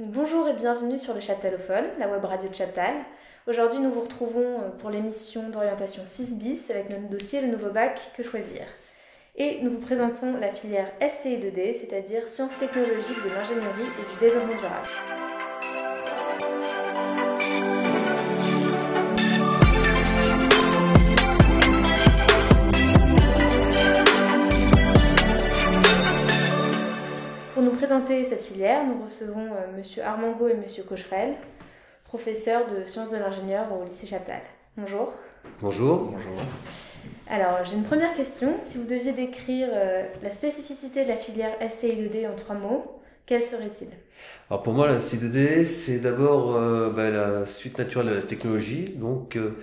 Bonjour et bienvenue sur le Chaptalophone, la web radio de Chaptal. Aujourd'hui, nous vous retrouvons euh, pour l'émission d'orientation 6 bis avec notre dossier Le nouveau bac Que choisir Et nous vous présentons la filière STI2D, c'est-à-dire sciences technologiques de l'ingénierie et du développement durable. Présenter cette filière, nous recevons euh, Monsieur Armango et Monsieur Cocherel, professeurs de sciences de l'ingénieur au lycée Chaptal. Bonjour. Bonjour. Bonjour. Alors, j'ai une première question. Si vous deviez décrire euh, la spécificité de la filière STI2D en trois mots, quelle serait-il? Alors pour moi, la C2D, c'est d'abord euh, bah, la suite naturelle de la technologie. Donc euh,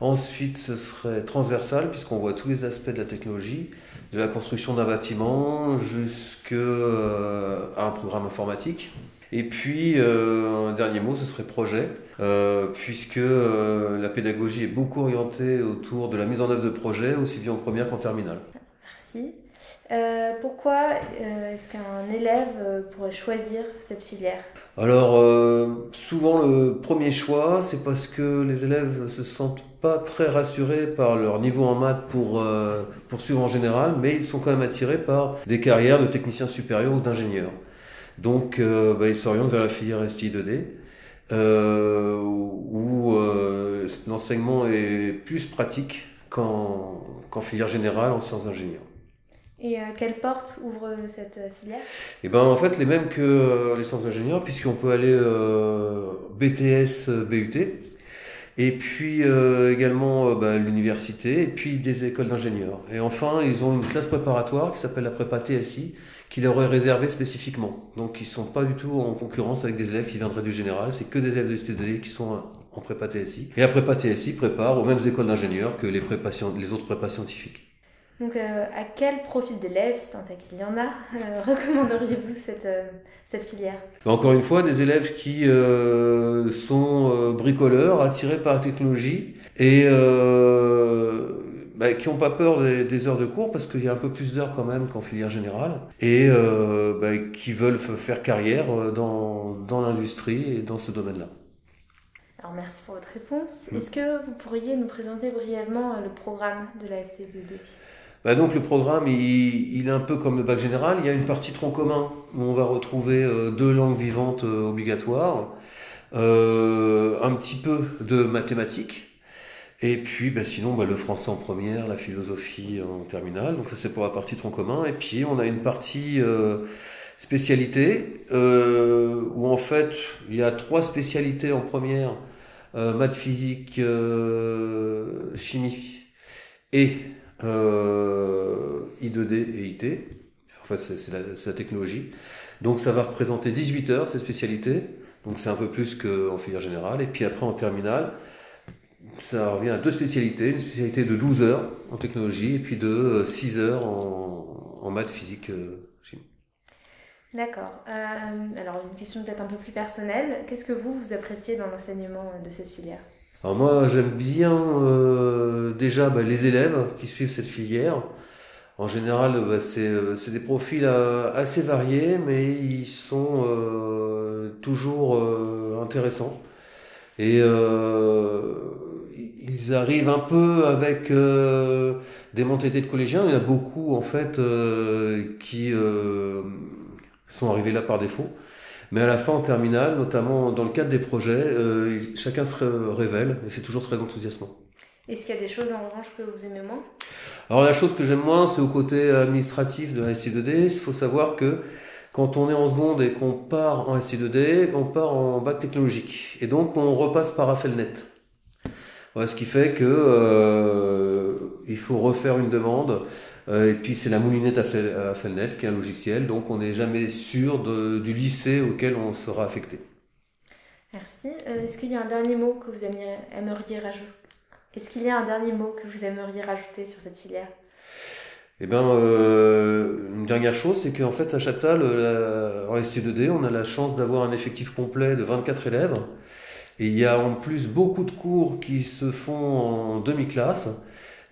ensuite, ce serait transversal puisqu'on voit tous les aspects de la technologie, de la construction d'un bâtiment jusqu'à un programme informatique. Et puis, euh, un dernier mot, ce serait projet, euh, puisque euh, la pédagogie est beaucoup orientée autour de la mise en œuvre de projets, aussi bien en première qu'en terminale. Merci. Euh, pourquoi euh, est-ce qu'un élève euh, pourrait choisir cette filière? Alors, euh, souvent le premier choix, c'est parce que les élèves se sentent pas très rassurés par leur niveau en maths pour euh, poursuivre en général, mais ils sont quand même attirés par des carrières de techniciens supérieurs ou d'ingénieurs. Donc, bah, ils s'orientent vers la filière STI2D, euh, où l'enseignement est plus pratique qu'en qu'en filière générale en sciences d'ingénieur. Et euh, quelle porte ouvre cette euh, filière? Et ben en fait les mêmes que euh, les sciences d'ingénieur puisqu'on peut aller euh, BTS, euh, BUT et puis euh, également euh, bah, l'université et puis des écoles d'ingénieurs. Et enfin ils ont une classe préparatoire qui s'appelle la prépa TSI qui leur est réservée spécifiquement. Donc ils sont pas du tout en concurrence avec des élèves qui viendraient du général, c'est que des élèves de STD qui sont en prépa TSI. Et la prépa TSI prépare aux mêmes écoles d'ingénieurs que les, scien- les autres prépas scientifiques. Donc, euh, à quel profil d'élève, si tant est qu'il y en a, euh, recommanderiez-vous cette, euh, cette filière? Mais Encore une fois, des élèves qui sont bricoleurs, attirés par la technologie et bah, qui n'ont pas peur des, des heures de cours parce qu'il y a un peu plus d'heures quand même qu'en filière générale et bah, qui veulent faire carrière dans, dans l'industrie et dans ce domaine-là. Alors, merci pour votre réponse. Mm. Est-ce que vous pourriez nous présenter brièvement le programme de la ST2D Bah donc le programme, il, il est un peu comme le bac général. Il y a une partie tronc commun où on va retrouver euh, deux langues vivantes euh, obligatoires, euh, un petit peu de mathématiques, et puis bah, sinon bah, le français en première, la philosophie en terminale. Donc ça c'est pour la partie tronc commun. Et puis on a une partie euh, spécialité où en fait il y a trois spécialités en première maths, physique, chimie et I2D et IT. En fait, c'est la, technologie. Donc, ça va représenter 18 heures, ces spécialités. Donc, c'est un peu plus qu'en filière générale. Et puis après, en terminale, ça revient à deux spécialités. Une spécialité de 12 heures en technologie et puis de euh, 6 heures en, maths, physique, euh, chimie. D'accord. Euh, alors, une question peut-être un peu plus personnelle. Qu'est-ce que vous, vous appréciez dans l'enseignement euh, de cette filière? Alors moi, j'aime bien euh, déjà bah, les élèves qui suivent cette filière. En général, bah, c'est euh, des profils euh, assez variés, mais ils sont toujours intéressants. Et ils arrivent un peu avec des mentalités de collégiens. Il y en a beaucoup en fait qui sont arrivés là par défaut. Mais à la fin, en terminale, notamment dans le cadre des projets, euh, chacun se ré- révèle et c'est toujours très enthousiasmant. Est-ce qu'il y a des choses en revanche que vous aimez moins? Alors la chose que j'aime moins, c'est au côté administratif de la SI2D. Il faut savoir que quand on est en seconde et qu'on part en SI2D, on part en bac technologique. Et donc on repasse par Affelnet. Voilà, ce qui fait que euh, il faut refaire une demande. Euh, et puis c'est la moulinette Affel- Affelnet qui est un logiciel. Donc on n'est jamais sûr de- du lycée auquel on sera affecté. Merci. Euh, Est-ce qu'il y a un dernier mot que vous aimiez- aimeriez rajouter Est-ce qu'il y a un dernier mot que vous aimeriez rajouter sur cette filière? Eh ben, euh, une dernière chose, c'est qu'en fait, à Châtal, en ST2D, on a la chance d'avoir un effectif complet de 24 élèves. Et il y a en plus beaucoup de cours qui se font en demi-classe.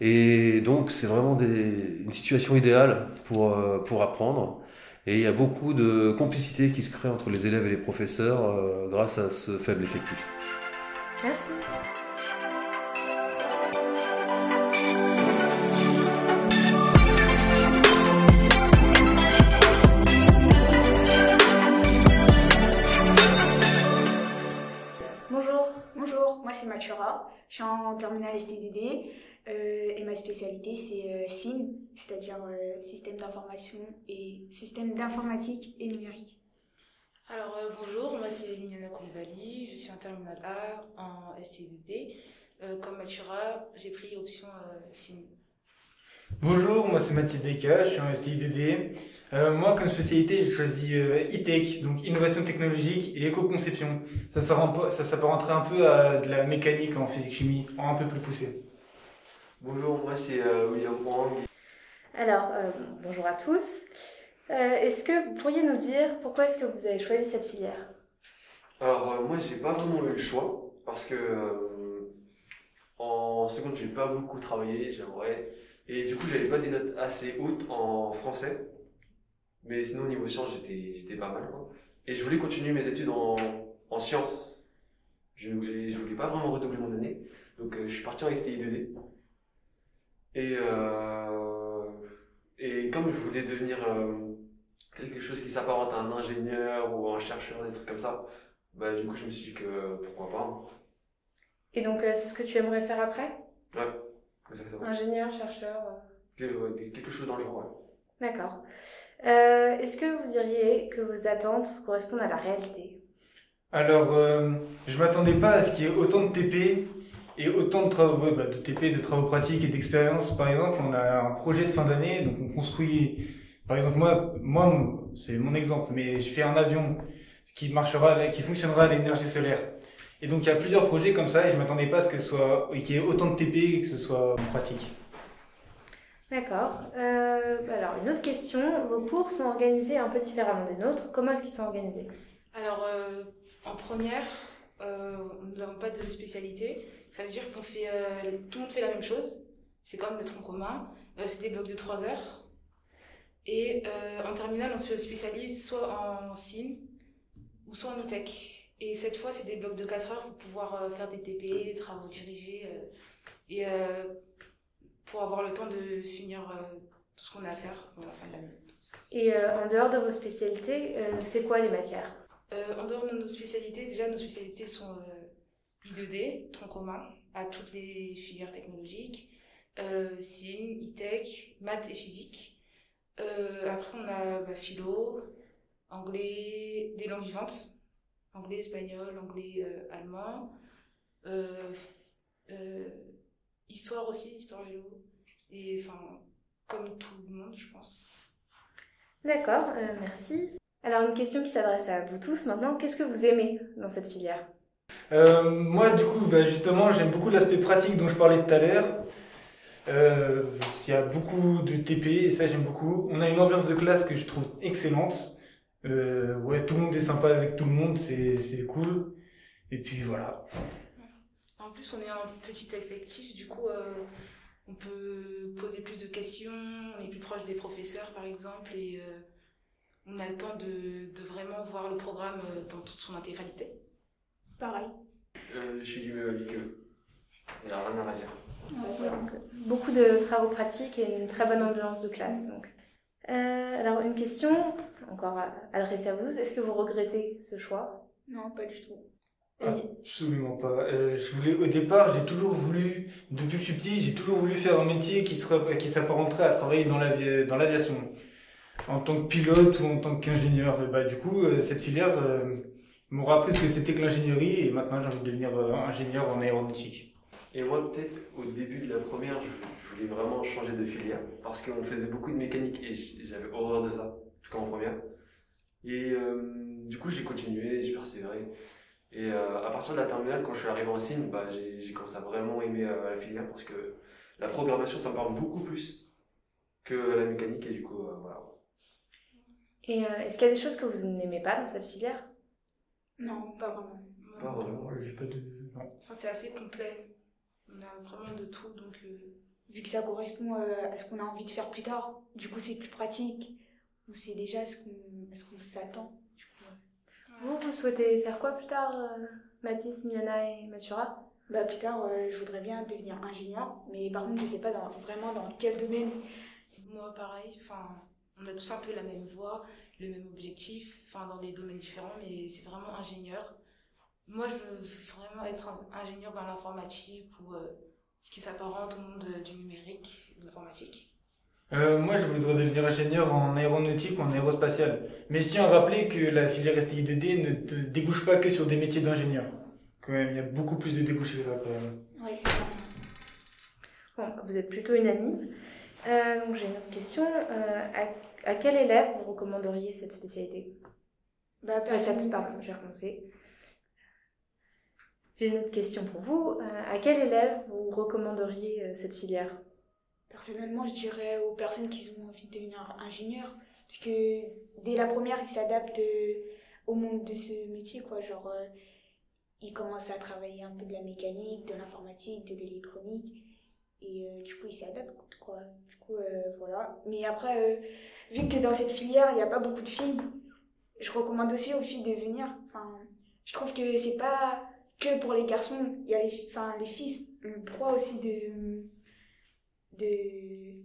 Et donc, c'est vraiment des, une situation idéale pour, euh, pour apprendre. Et il y a beaucoup de complicité qui se crée entre les élèves et les professeurs grâce à ce faible effectif. Merci. Je suis en terminale STDD euh, ma spécialité c'est euh, SIN, c'est-à-dire euh, système d'information et système d'informatique et numérique. Alors bonjour, moi c'est Mignana Koulibaly, je suis en terminale A en STDD. comme Matura, j'ai pris option SIN. Bonjour, moi c'est Mathis Deka, je suis en STIDD. moi, comme spécialité, j'ai choisi e-tech, donc innovation technologique et éco-conception. Ça, ça s'apparenterait un peu à de la mécanique en physique-chimie, un peu plus poussé. Bonjour, moi c'est euh, William Wang. Alors, euh, bonjour à tous. Euh, est-ce que vous pourriez nous dire pourquoi est-ce que vous avez choisi cette filière? Alors, moi j'ai pas vraiment eu le choix, parce que en seconde j'ai pas beaucoup travaillé, j'aimerais. Et du coup, j'avais pas des notes assez hautes en français. Mais sinon, au niveau sciences, j'étais pas mal. Et je voulais continuer mes études en, en sciences. Je voulais, je voulais pas vraiment redoubler mon année. Donc, je suis parti en STI2D. Et, euh, et comme je voulais devenir euh, quelque chose qui s'apparente à un ingénieur ou un chercheur, des trucs comme ça, bah, du coup, je me suis dit que pourquoi pas. Et donc, c'est ce que tu aimerais faire après? Ouais. Ingénieur, chercheur Quelque chose dans le genre, ouais. D'accord. Euh, est-ce que vous diriez que vos attentes correspondent à la réalité? Alors, euh, je m'attendais pas à ce qu'il y ait autant de TP et autant de travaux, bah, de TP, de travaux pratiques et d'expériences. Par exemple, on a un projet de fin d'année, donc on construit. Par exemple, moi, moi, c'est mon exemple, mais je fais un avion qui marchera, qui fonctionnera à l'énergie solaire. Et donc il y a plusieurs projets comme ça et je m'attendais pas à ce que ce soit qu'il y ait autant de TP et que ce soit pratique. D'accord. Euh, alors une autre question, vos cours sont organisés un peu différemment des nôtres. Comment est-ce qu'ils sont organisés? Alors euh, en première, euh, nous n'avons pas de spécialité. Ça veut dire qu'on fait tout le monde fait la même chose. C'est comme le tronc commun. c'est des blocs de 3 heures. Et en terminale, on se spécialise soit en SIN ou soit en ITEC. Et cette fois, c'est des blocs de 4 heures pour pouvoir euh, faire des TP, des travaux dirigés, euh, et euh, pour avoir le temps de finir tout ce qu'on a à faire à la fin de l'année. Et en dehors de vos spécialités, c'est quoi les matières? En dehors de nos spécialités, déjà nos spécialités sont I2D, tronc commun, à toutes les filières technologiques, euh, SIN, e-tech, maths et physique. après, on a bah, philo, anglais, des langues vivantes, anglais, espagnol, anglais, euh, allemand. Euh, euh, histoire aussi, histoire géo. Et enfin, comme tout le monde, je pense. D'accord, merci. Alors une question qui s'adresse à vous tous maintenant, qu'est-ce que vous aimez dans cette filière? Moi du coup, bah, justement, j'aime beaucoup l'aspect pratique dont je parlais tout à l'heure. il y a beaucoup de TP et ça j'aime beaucoup. On a une ambiance de classe que je trouve excellente. Euh, ouais, tout le monde est sympa avec tout le monde, c'est cool. Et puis voilà. En plus, on est un petit effectif, du coup, euh, on peut poser plus de questions, on est plus proche des professeurs, par exemple, et euh, on a le temps de, vraiment voir le programme dans toute son intégralité. Pareil. je suis du même avis qu'eux. Il n'y a rien à dire. beaucoup de travaux pratiques et une très bonne ambiance de classe. Donc. Euh, alors, une question encore adressée à vous. Est-ce que vous regrettez ce choix? Non, pas du tout. Absolument pas. Euh, je voulais, au départ, j'ai toujours voulu, depuis que je suis petit, j'ai toujours voulu faire un métier qui serait, qui s'apparenterait à travailler dans l'aviation, dans l'aviation, en tant que pilote ou en tant qu'ingénieur. Et bah, du coup, euh, cette filière euh, m'aura appris ce que c'était que l'ingénierie, et maintenant j'ai envie de devenir ingénieur en aéronautique. Et moi, peut-être, au début de la première, je, voulais vraiment changer de filière parce qu'on faisait beaucoup de mécanique et j'avais horreur de ça, en tout cas en première. Et euh, du coup, j'ai continué, j'ai persévéré. Et euh, à partir de la terminale, quand je suis arrivé en signe, bah, j'ai commencé à vraiment aimer euh, la filière parce que la programmation, ça me parle beaucoup plus que la mécanique et du coup, voilà. Et est-ce qu'il y a des choses que vous n'aimez pas dans cette filière? Non, pas vraiment. Pas vraiment, j'ai pas de. Enfin, c'est assez complet on a vraiment de tout, donc... Euh, Vu que ça correspond euh, à ce qu'on a envie de faire plus tard, du coup c'est plus pratique. on sait déjà ce qu'on ce qu'on s'attend. Vous, vous souhaitez faire quoi plus tard, euh, Mathis, Miana et Mathura? Bah, plus tard, euh, je voudrais bien devenir ingénieur, mais par contre, je sais pas dans, vraiment dans quel domaine. Moi, pareil, enfin, on a tous un peu la même voie, le même objectif, enfin, dans des domaines différents, mais c'est vraiment ingénieur. Moi, je veux vraiment être un- ingénieur dans l'informatique ou euh, ce qui s'apparente au monde euh, du numérique, de l'informatique. Euh, moi, je voudrais devenir ingénieur en aéronautique ou en aérospatial. Mais je tiens à rappeler que la filière STI 2D ne débouche pas que sur des métiers d'ingénieur. Quand même, il y a beaucoup plus de débouchés que ça, quand même. Oui, c'est ça. Bon, vous êtes plutôt unanime. Euh, donc j'ai une autre question. Euh, à, à quel élève vous recommanderiez cette spécialité? Bah, Euh, personne- Pardon, je vais recommencer. J'ai une autre question pour vous. Euh, à quel élève vous recommanderiez euh, cette filière? Personnellement, je dirais aux personnes qui ont envie de devenir ingénieur, parce que dès la première, ils s'adaptent au monde de ce métier, quoi. Genre, euh, ils commencent à travailler un peu de la mécanique, de l'informatique, de l'électronique, et euh, du coup, ils s'adaptent, quoi. Du coup, euh, voilà. Mais après, euh, vu que dans cette filière, il n'y a pas beaucoup de filles, je recommande aussi aux filles de venir. Enfin, je trouve que c'est pas que pour les garçons, il y a les, fi- enfin, les filles ont le droit aussi de de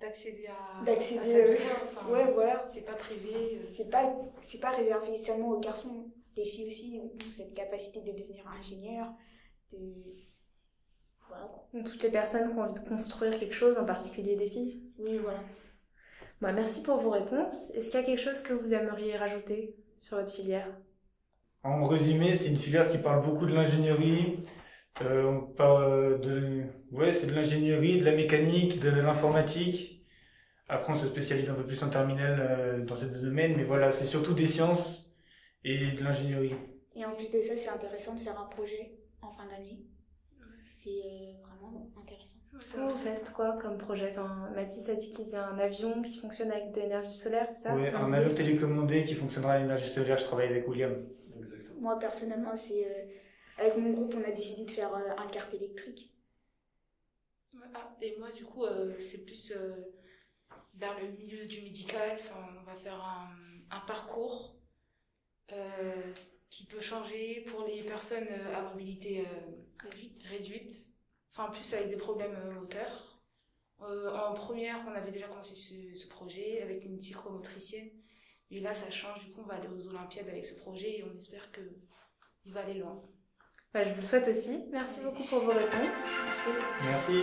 D'accéder à, D'accéder, à euh, enfin, ouais voilà c'est pas privé. euh, c'est pas c'est pas réservé seulement aux garçons les filles aussi ont cette capacité de devenir ingénieur de toutes les personnes qui ont envie de construire quelque chose, en particulier des filles oui voilà Bah, Merci pour vos réponses. Est-ce qu'il y a quelque chose que vous aimeriez rajouter sur votre filière? En résumé, c'est une filière qui parle beaucoup de l'ingénierie. Euh, on parle de, ouais, c'est de l'ingénierie, de la mécanique, de l'informatique. Après, on se spécialise un peu plus en terminale euh, dans ces deux domaines, mais voilà, c'est surtout des sciences et de l'ingénierie. et en plus de ça c'est intéressant de faire un projet en fin d'année c'est euh, vraiment intéressant Vous, faites quoi comme projet? Enfin, Mathis a dit qu'il faisait un avion qui fonctionne avec de l'énergie solaire, c'est ça? Ouais, un avion télécommandé qui fonctionnera à l'énergie solaire, je travaille avec William. Exactement. moi personnellement c'est euh, avec mon groupe on a décidé de faire euh, un kart électrique ah, et moi, du coup, euh, c'est plus euh, vers le milieu du médical. Enfin, on va faire un, un parcours euh, qui peut changer pour les personnes euh, à mobilité euh, réduite réduite, enfin plus avec des problèmes moteurs. Euh, en première, on avait déjà commencé ce, ce projet avec une psychomotricienne, mais là ça change, du coup on va aller aux Olympiades avec ce projet et on espère que il va aller loin. Bah, Je vous le souhaite aussi. Merci beaucoup pour vos réponses. Merci.